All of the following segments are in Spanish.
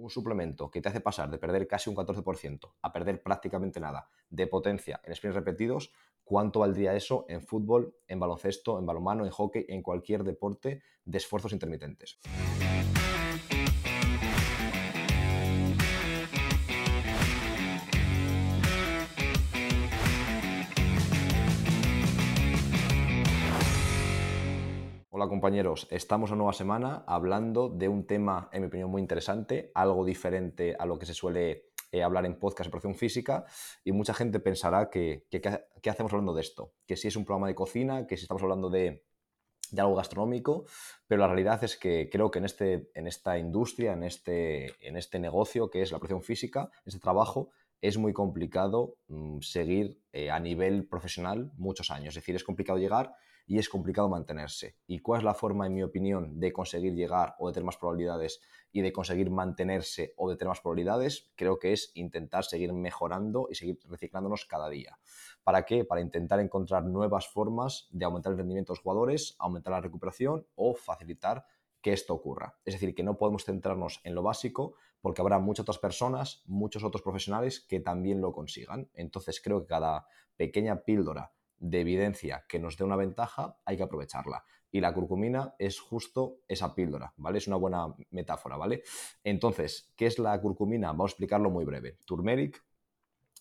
un suplemento que te hace pasar de perder casi un 14% a perder prácticamente nada de potencia en sprints repetidos, ¿cuánto valdría eso en fútbol, en baloncesto, en balonmano, en hockey, en cualquier deporte de esfuerzos intermitentes? Hola compañeros, estamos una nueva semana hablando de un tema, en mi opinión, muy interesante, algo diferente a lo que se suele eh, hablar en podcast de preparación física y mucha gente pensará que, ¿qué hacemos hablando de esto? Que si es un programa de cocina, que si estamos hablando de, algo gastronómico, pero la realidad es que creo que en, este, en esta industria, en este, en este negocio que es la preparación física, este trabajo, es muy complicado mm, seguir eh, a nivel profesional muchos años. Es decir, es complicado llegar y es complicado mantenerse. ¿Y cuál es la forma, en mi opinión, de conseguir llegar o de tener más probabilidades y de conseguir mantenerse o de tener más probabilidades? Creo que es intentar seguir mejorando y seguir reciclándonos cada día. ¿Para qué? Para intentar encontrar nuevas formas de aumentar el rendimiento de los jugadores, aumentar la recuperación o facilitar que esto ocurra. Es decir, que no podemos centrarnos en lo básico porque habrá muchas otras personas, muchos otros profesionales que también lo consigan. Entonces creo que cada pequeña píldora de evidencia que nos dé una ventaja, hay que aprovecharla. Y la curcumina es justo esa píldora, ¿vale? Es una buena metáfora, ¿vale? Entonces, ¿qué es la curcumina? Vamos a explicarlo muy breve. Turmeric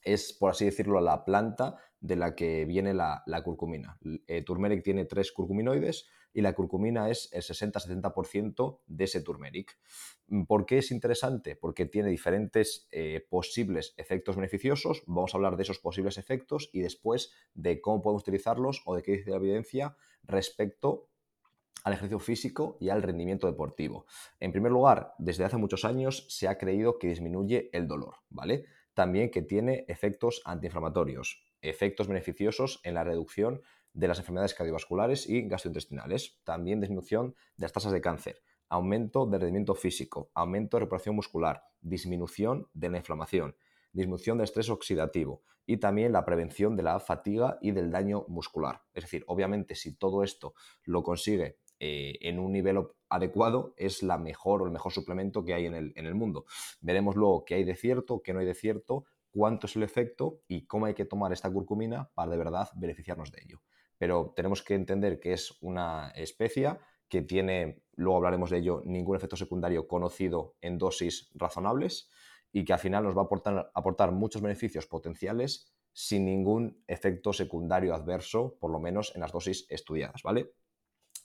es, por así decirlo, la planta de la que viene la, curcumina. Eh, turmeric tiene tres curcuminoides y la curcumina es el 60-70% de ese turmeric. Mm, ¿Por qué es interesante? Porque tiene diferentes eh, posibles efectos beneficiosos. Vamos a hablar de esos posibles efectos y después de cómo podemos utilizarlos o de qué dice la evidencia respecto al ejercicio físico y al rendimiento deportivo. En primer lugar, desde hace muchos años se ha creído que disminuye el dolor, ¿vale? También que tiene efectos antiinflamatorios, efectos beneficiosos en la reducción de las enfermedades cardiovasculares y gastrointestinales, también disminución de las tasas de cáncer, aumento del rendimiento físico, aumento de reparación muscular, disminución de la inflamación, disminución del estrés oxidativo y también la prevención de la fatiga y del daño muscular. Es decir, obviamente si todo esto lo consigue eh, en un nivel adecuado, es la mejor o el mejor suplemento que hay en el, en el mundo. Veremos luego qué hay de cierto, qué no hay de cierto, cuánto es el efecto y cómo hay que tomar esta curcumina para de verdad beneficiarnos de ello pero tenemos que entender que es una especia que tiene, luego hablaremos de ello, ningún efecto secundario conocido en dosis razonables y que al final nos va a aportar, muchos beneficios potenciales sin ningún efecto secundario adverso, por lo menos en las dosis estudiadas, ¿vale?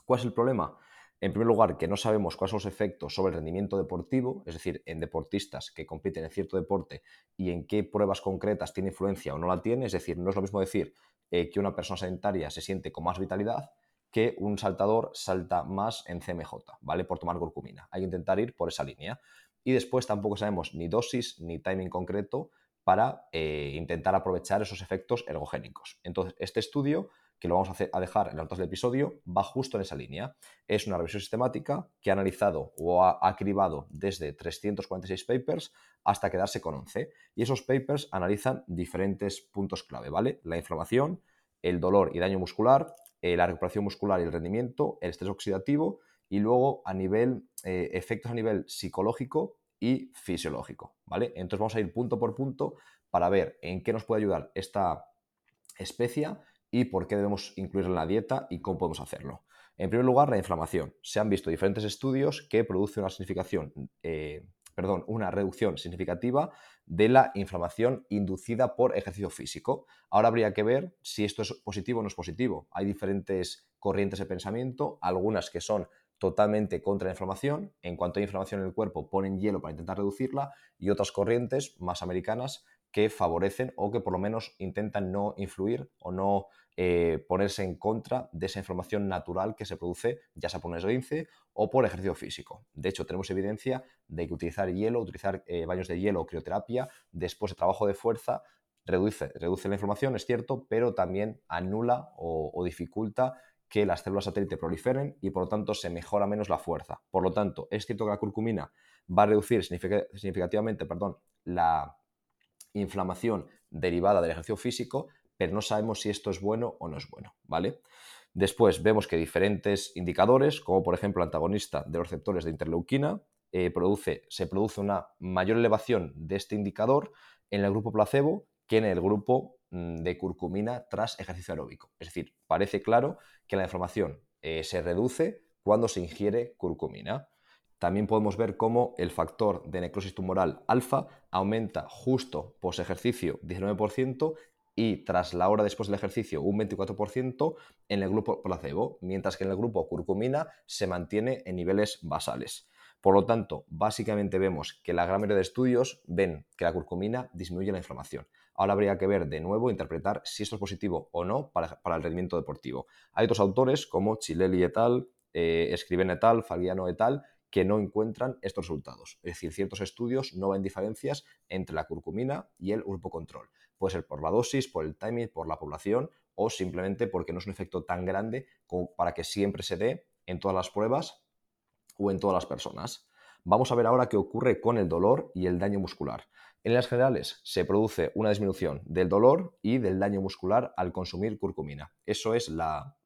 ¿Cuál es el problema? En primer lugar, que no sabemos cuáles son los efectos sobre el rendimiento deportivo, es decir, en deportistas que compiten en cierto deporte y en qué pruebas concretas tiene influencia o no la tiene. Es decir, no es lo mismo decir eh, que una persona sedentaria se siente con más vitalidad que un saltador salta más en CMJ, ¿vale? Por tomar curcumina. Hay que intentar ir por esa línea. Y después tampoco sabemos ni dosis ni timing concreto para eh, intentar aprovechar esos efectos ergogénicos. Entonces, este estudio, que lo vamos a, dejar en las notas del episodio, va justo en esa línea. Es una revisión sistemática que ha analizado o ha, ha cribado desde 346 papers hasta quedarse con 11. Y esos papers analizan diferentes puntos clave, ¿vale? La inflamación, el dolor y daño muscular, eh, la recuperación muscular y el rendimiento, el estrés oxidativo y luego a nivel, eh, efectos a nivel psicológico y fisiológico, ¿vale? Entonces vamos a ir punto por punto para ver en qué nos puede ayudar esta especia y por qué debemos incluirla en la dieta y cómo podemos hacerlo. En primer lugar, la inflamación. Se han visto diferentes estudios que producen una significación eh, perdón, una reducción significativa de la inflamación inducida por ejercicio físico. Ahora habría que ver si esto es positivo o no es positivo. Hay diferentes corrientes de pensamiento, algunas que son totalmente contra la inflamación. En cuanto hay inflamación en el cuerpo, ponen hielo para intentar reducirla y otras corrientes más americanas que favorecen o que por lo menos intentan no influir o no eh, ponerse en contra de esa inflamación natural que se produce ya sea por un esguince o por ejercicio físico. De hecho, tenemos evidencia de que utilizar hielo, utilizar eh, baños de hielo o crioterapia después de trabajo de fuerza reduce, reduce la inflamación, es cierto, pero también anula o, dificulta que las células satélite proliferen y por lo tanto se mejora menos la fuerza. Por lo tanto, es cierto que la curcumina va a reducir significativamente perdón, la inflamación derivada del ejercicio físico, pero no sabemos si esto es bueno o no es bueno, ¿vale? Después vemos que diferentes indicadores, como por ejemplo el antagonista de los receptores de interleuquina, eh, produce, se produce una mayor elevación de este indicador en el grupo placebo que en el grupo mm, de curcumina tras ejercicio aeróbico. Es decir, parece claro que la inflamación eh, se reduce cuando se ingiere curcumina. También podemos ver cómo el factor de necrosis tumoral alfa aumenta justo post ejercicio 19% y tras la hora después del ejercicio un 24% en el grupo placebo, mientras que en el grupo curcumina se mantiene en niveles basales. Por lo tanto, básicamente vemos que la gran mayoría de estudios ven que la curcumina disminuye la inflamación. Ahora habría que ver de nuevo, interpretar si esto es positivo o no para, el rendimiento deportivo. Hay otros autores como Chileli et al, eh, Escriben et al, Fagiano et al, que no encuentran estos resultados. Es decir, ciertos estudios no ven diferencias entre la curcumina y el grupo control. Puede ser por la dosis, por el timing, por la población o simplemente porque no es un efecto tan grande como para que siempre se dé en todas las pruebas o en todas las personas. Vamos a ver ahora qué ocurre con el dolor y el daño muscular. En las generales se produce una disminución del dolor y del daño muscular al consumir curcumina. Eso es la,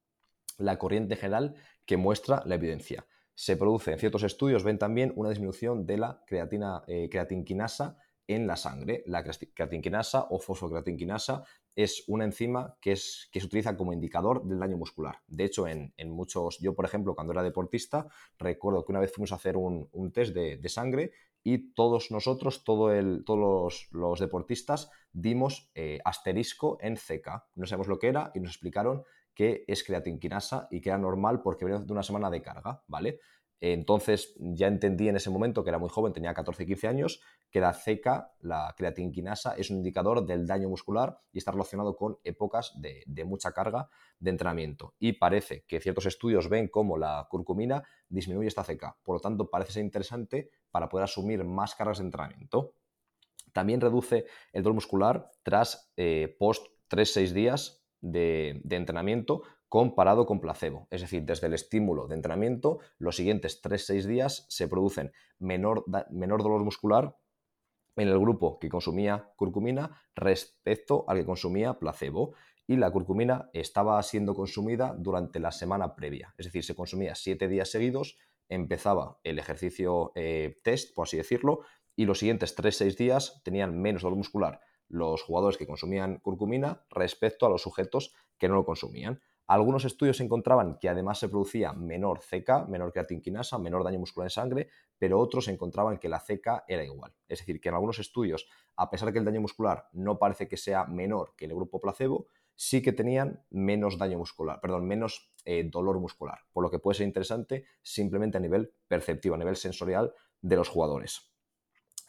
corriente general que muestra la evidencia se produce en ciertos estudios, ven también una disminución de la creatina, eh, creatinquinasa en la sangre. La creatinquinasa o fosfocreatinquinasa es una enzima que, es, que se utiliza como indicador del daño muscular. De hecho, en, muchos, yo por ejemplo, cuando era deportista, recuerdo que una vez fuimos a hacer un, test de, sangre y todos nosotros, todo el, todos los, deportistas, dimos eh, asterisco en CK. No sabemos lo que era y nos explicaron que es creatinquinasa y que era normal porque venía de una semana de carga, ¿vale? Entonces ya entendí en ese momento que era muy joven, tenía 14 15 años, que la CECA, la creatinquinasa, es un indicador del daño muscular y está relacionado con épocas de, mucha carga de entrenamiento. Y parece que ciertos estudios ven cómo la curcumina disminuye esta CECA. Por lo tanto, parece ser interesante para poder asumir más cargas de entrenamiento. También reduce el dolor muscular tras eh, post 3-6 días de, entrenamiento comparado con placebo. Es decir, desde el estímulo de entrenamiento, los siguientes 3-6 días se producen menor, dolor muscular en el grupo que consumía curcumina respecto al que consumía placebo. Y la curcumina estaba siendo consumida durante la semana previa. Es decir, se consumía 7 días seguidos, empezaba el ejercicio eh, test, por así decirlo, y los siguientes 3-6 días tenían menos dolor muscular los jugadores que consumían curcumina respecto a los sujetos que no lo consumían. Algunos estudios encontraban que además se producía menor CK, menor creatinquinasa, menor daño muscular en sangre, pero otros encontraban que la CK era igual. Es decir, que en algunos estudios, a pesar de que el daño muscular no parece que sea menor que el grupo placebo, sí que tenían menos daño muscular, perdón, menos eh, dolor muscular, por lo que puede ser interesante simplemente a nivel perceptivo, a nivel sensorial de los jugadores.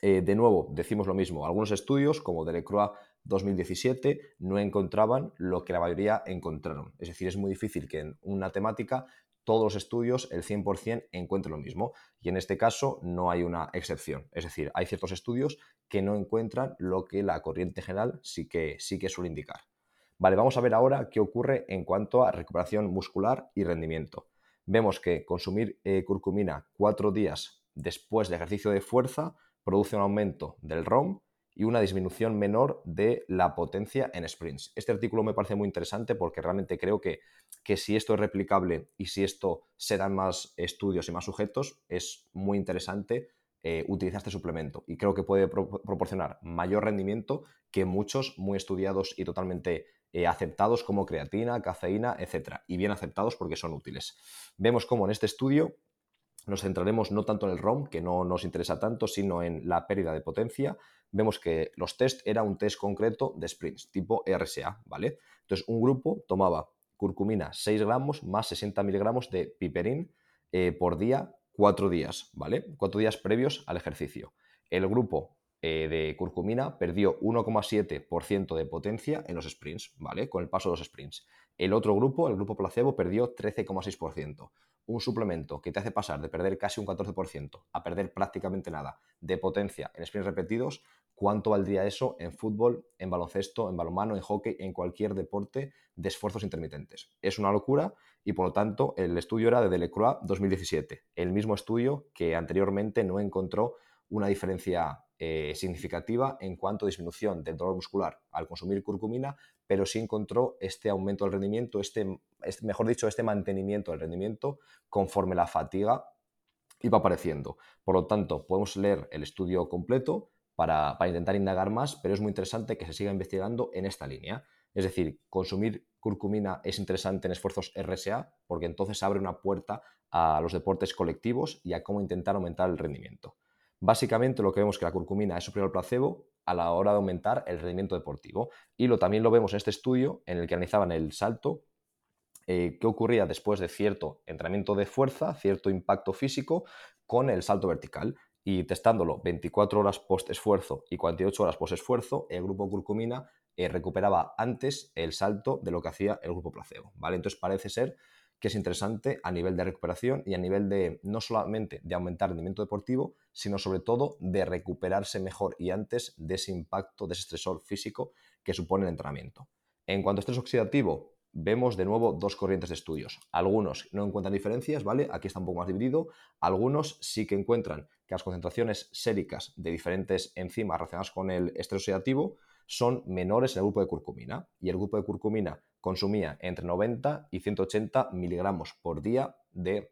Eh, de nuevo, decimos lo mismo, algunos estudios, como Delecroix 2017, no encontraban lo que la mayoría encontraron. Es decir, es muy difícil que en una temática todos los estudios, el 100%, encuentren lo mismo. Y en este caso no hay una excepción. Es decir, hay ciertos estudios que no encuentran lo que la corriente general sí que, sí que suele indicar. Vale, vamos a ver ahora qué ocurre en cuanto a recuperación muscular y rendimiento. Vemos que consumir eh, curcumina cuatro días después de ejercicio de fuerza produce un aumento del ROM y una disminución menor de la potencia en sprints. Este artículo me parece muy interesante porque realmente creo que, que si esto es replicable y si esto se dan más estudios y más sujetos, es muy interesante eh, utilizar este suplemento y creo que puede proporcionar mayor rendimiento que muchos muy estudiados y totalmente eh, aceptados como creatina, cafeína, etc. Y bien aceptados porque son útiles. Vemos cómo en este estudio nos centraremos no tanto en el ROM, que no nos interesa tanto, sino en la pérdida de potencia. Vemos que los test era un test concreto de sprints, tipo RSA, ¿vale? Entonces, un grupo tomaba curcumina 6 gramos más 60 miligramos de piperín eh, por día, 4 días, ¿vale? 4 días previos al ejercicio. El grupo eh, de curcumina perdió 1,7% de potencia en los sprints, ¿vale? Con el paso de los sprints. El otro grupo, el grupo placebo, perdió 13,6% un suplemento que te hace pasar de perder casi un 14% a perder prácticamente nada de potencia en sprints repetidos, ¿cuánto valdría eso en fútbol, en baloncesto, en balonmano, en hockey, en cualquier deporte de esfuerzos intermitentes? Es una locura y por lo tanto el estudio era de Delecroix 2017, el mismo estudio que anteriormente no encontró una diferencia eh, significativa en cuanto a disminución del dolor muscular al consumir curcumina, pero sí encontró este aumento del rendimiento, este, mejor dicho, este mantenimiento del rendimiento conforme la fatiga va apareciendo. Por lo tanto, podemos leer el estudio completo para, para intentar indagar más, pero es muy interesante que se siga investigando en esta línea. Es decir, consumir curcumina es interesante en esfuerzos RSA porque entonces abre una puerta a los deportes colectivos y a cómo intentar aumentar el rendimiento. Básicamente lo que vemos es que la curcumina es superior al placebo a la hora de aumentar el rendimiento deportivo. Y lo, también lo vemos en este estudio en el que analizaban el salto, eh, qué ocurría después de cierto entrenamiento de fuerza, cierto impacto físico con el salto vertical. Y testándolo 24 horas post esfuerzo y 48 horas post esfuerzo, el grupo curcumina eh, recuperaba antes el salto de lo que hacía el grupo placebo. ¿vale? Entonces parece ser que es interesante a nivel de recuperación y a nivel de no solamente de aumentar el rendimiento deportivo, sino sobre todo de recuperarse mejor y antes de ese impacto, de ese estresor físico que supone el entrenamiento. En cuanto a estrés oxidativo, vemos de nuevo dos corrientes de estudios. Algunos no encuentran diferencias, ¿vale? Aquí está un poco más dividido. Algunos sí que encuentran que las concentraciones séricas de diferentes enzimas relacionadas con el estrés oxidativo son menores en el grupo de curcumina y el grupo de curcumina consumía entre 90 y 180 miligramos por día de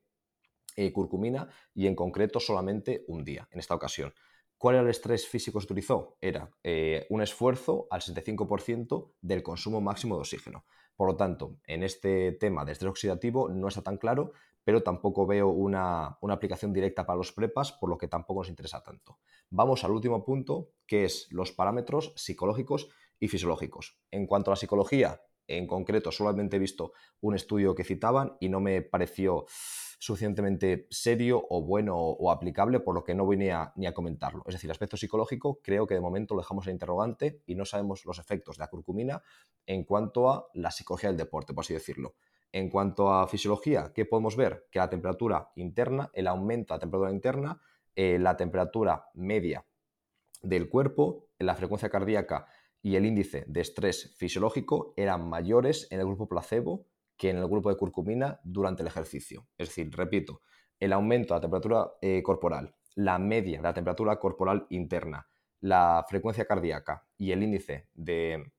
eh, curcumina y en concreto solamente un día en esta ocasión. ¿Cuál era el estrés físico que se utilizó? Era eh, un esfuerzo al 75% del consumo máximo de oxígeno. Por lo tanto, en este tema de estrés oxidativo no está tan claro, pero tampoco veo una, aplicación directa para los prepas, por lo que tampoco nos interesa tanto. Vamos al último punto, que es los parámetros psicológicos y fisiológicos. En cuanto a la psicología, en concreto, solamente he visto un estudio que citaban y no me pareció suficientemente serio o bueno o, aplicable, por lo que no voy ni a, ni a, comentarlo. Es decir, el aspecto psicológico creo que de momento lo dejamos en interrogante y no sabemos los efectos de la curcumina en cuanto a la psicología del deporte, por así decirlo. En cuanto a fisiología, ¿qué podemos ver? Que la temperatura interna, el aumento de la temperatura interna, eh, la temperatura media del cuerpo, la frecuencia cardíaca y el índice de estrés fisiológico eran mayores en el grupo placebo que en el grupo de curcumina durante el ejercicio. Es decir, repito, el aumento de la temperatura eh, corporal, la media de la temperatura corporal interna, la frecuencia cardíaca y el índice de,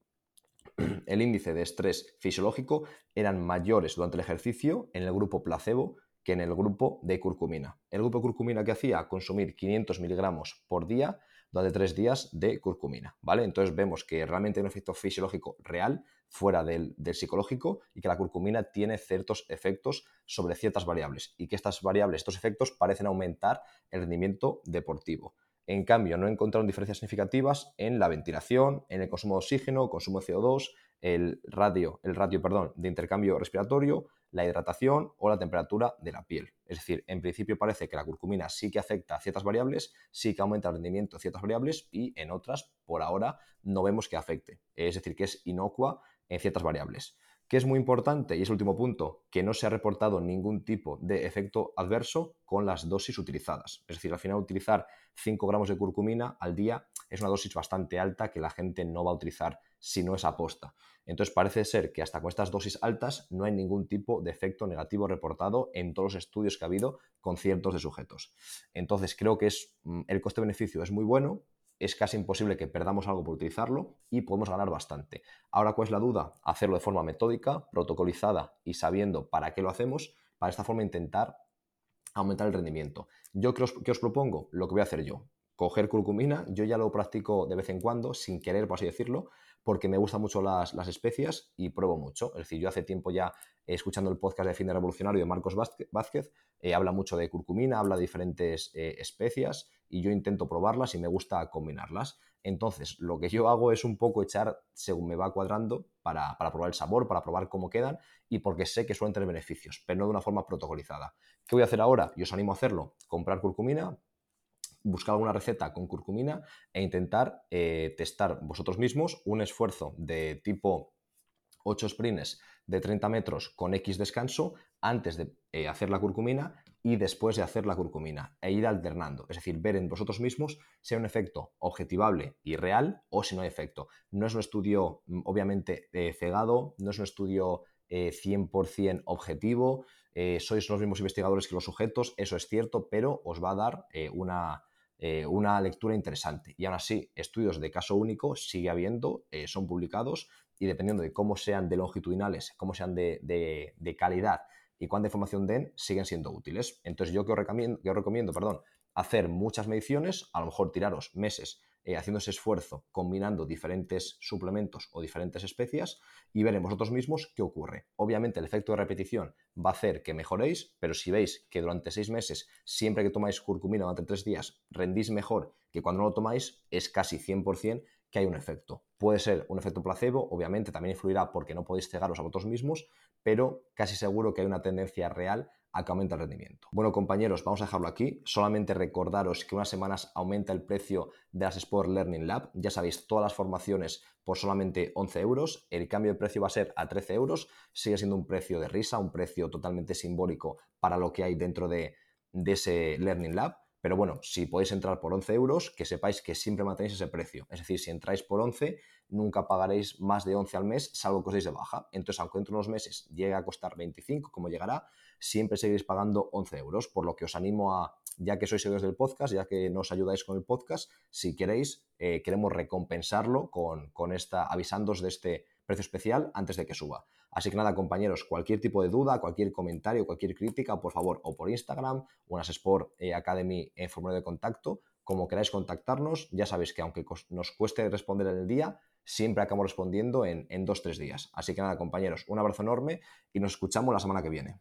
el índice de estrés fisiológico eran mayores durante el ejercicio en el grupo placebo que en el grupo de curcumina. El grupo de curcumina que hacía consumir 500 miligramos por día durante tres días de curcumina, ¿vale? Entonces vemos que realmente hay un efecto fisiológico real fuera del, del, psicológico y que la curcumina tiene ciertos efectos sobre ciertas variables y que estas variables, estos efectos parecen aumentar el rendimiento deportivo. En cambio, no encontraron diferencias significativas en la ventilación, en el consumo de oxígeno, consumo de CO2, el radio, el ratio perdón, de intercambio respiratorio, la hidratación o la temperatura de la piel. Es decir, en principio parece que la curcumina sí que afecta a ciertas variables, sí que aumenta el rendimiento de ciertas variables y en otras, por ahora, no vemos que afecte. Es decir, que es inocua en ciertas variables. ¿Qué es muy importante? Y es el último punto, que no se ha reportado ningún tipo de efecto adverso con las dosis utilizadas. Es decir, al final utilizar 5 gramos de curcumina al día es una dosis bastante alta que la gente no va a utilizar si no es aposta. Entonces parece ser que hasta con estas dosis altas no hay ningún tipo de efecto negativo reportado en todos los estudios que ha habido con cientos de sujetos. Entonces creo que es, mm, el coste-beneficio es muy bueno, es casi imposible que perdamos algo por utilizarlo y podemos ganar bastante. Ahora, ¿cuál es la duda? Hacerlo de forma metódica, protocolizada y sabiendo para qué lo hacemos, para esta forma intentar aumentar el rendimiento. ¿Yo qué os, propongo? Lo que voy a hacer yo. Coger curcumina, yo ya lo practico de vez en cuando, sin querer, por así decirlo, porque me gustan mucho las, especias y pruebo mucho. Es decir, yo hace tiempo ya, escuchando el podcast de Fin de Revolucionario de Marcos Vázquez, eh, habla mucho de curcumina, habla de diferentes eh, especias y yo intento probarlas y me gusta combinarlas. Entonces, lo que yo hago es un poco echar según me va cuadrando para, probar el sabor, para probar cómo quedan y porque sé que suelen tener beneficios, pero no de una forma protocolizada. ¿Qué voy a hacer ahora? Y os animo a hacerlo. Comprar curcumina, buscar alguna receta con curcumina e intentar eh, testar vosotros mismos un esfuerzo de tipo 8 sprints de 30 metros con X descanso antes de eh, hacer la curcumina y después de hacer la curcumina e ir alternando. Es decir, ver en vosotros mismos si hay un efecto objetivable y real o si no hay efecto. No es un estudio, mm, obviamente, eh, cegado, no es un estudio 100% objetivo, sois los mismos investigadores que los sujetos, eso es cierto, pero os va a dar una, eh, una lectura interesante. Y aún así, estudios de caso único sigue habiendo, eh, son publicados y dependiendo de cómo sean de longitudinales, cómo sean de, calidad y cuánta información den siguen siendo útiles. Entonces yo que os recomiendo, que os recomiendo perdón, hacer muchas mediciones, a lo mejor tiraros meses eh, haciendo ese esfuerzo, combinando diferentes suplementos o diferentes especias y veremos vosotros mismos qué ocurre. Obviamente el efecto de repetición va a hacer que mejoréis, pero si veis que durante seis meses, siempre que tomáis curcumina durante tres días, rendís mejor que cuando no lo tomáis, es casi 100% que hay un efecto. Puede ser un efecto placebo, obviamente también influirá porque no podéis cegaros a vosotros mismos, pero casi seguro que hay una tendencia real que aumente el rendimiento. Bueno, compañeros, vamos a dejarlo aquí. Solamente recordaros que unas semanas aumenta el precio de las Sport Learning Lab. Ya sabéis, todas las formaciones por solamente 11 euros. El cambio de precio va a ser a 13 euros. Sigue siendo un precio de risa, un precio totalmente simbólico para lo que hay dentro de, de ese Learning Lab. Pero bueno, si podéis entrar por 11 euros, que sepáis que siempre mantenéis ese precio. Es decir, si entráis por 11, nunca pagaréis más de 11 al mes, salvo que os deis de baja. Entonces, aunque dentro de unos meses llegue a costar 25, como llegará, siempre seguiréis pagando 11 euros. Por lo que os animo a, ya que sois seguidores del podcast, ya que nos ayudáis con el podcast, si queréis, eh, queremos recompensarlo con, con esta, avisándoos de este precio especial antes de que suba. Así que nada, compañeros, cualquier tipo de duda, cualquier comentario, cualquier crítica, por favor, o por Instagram o en Sport eh, Academy en formulario de contacto, como queráis contactarnos, ya sabéis que aunque nos cueste responder en el día, siempre acabamos respondiendo en, en dos, tres días. Así que nada, compañeros, un abrazo enorme y nos escuchamos la semana que viene.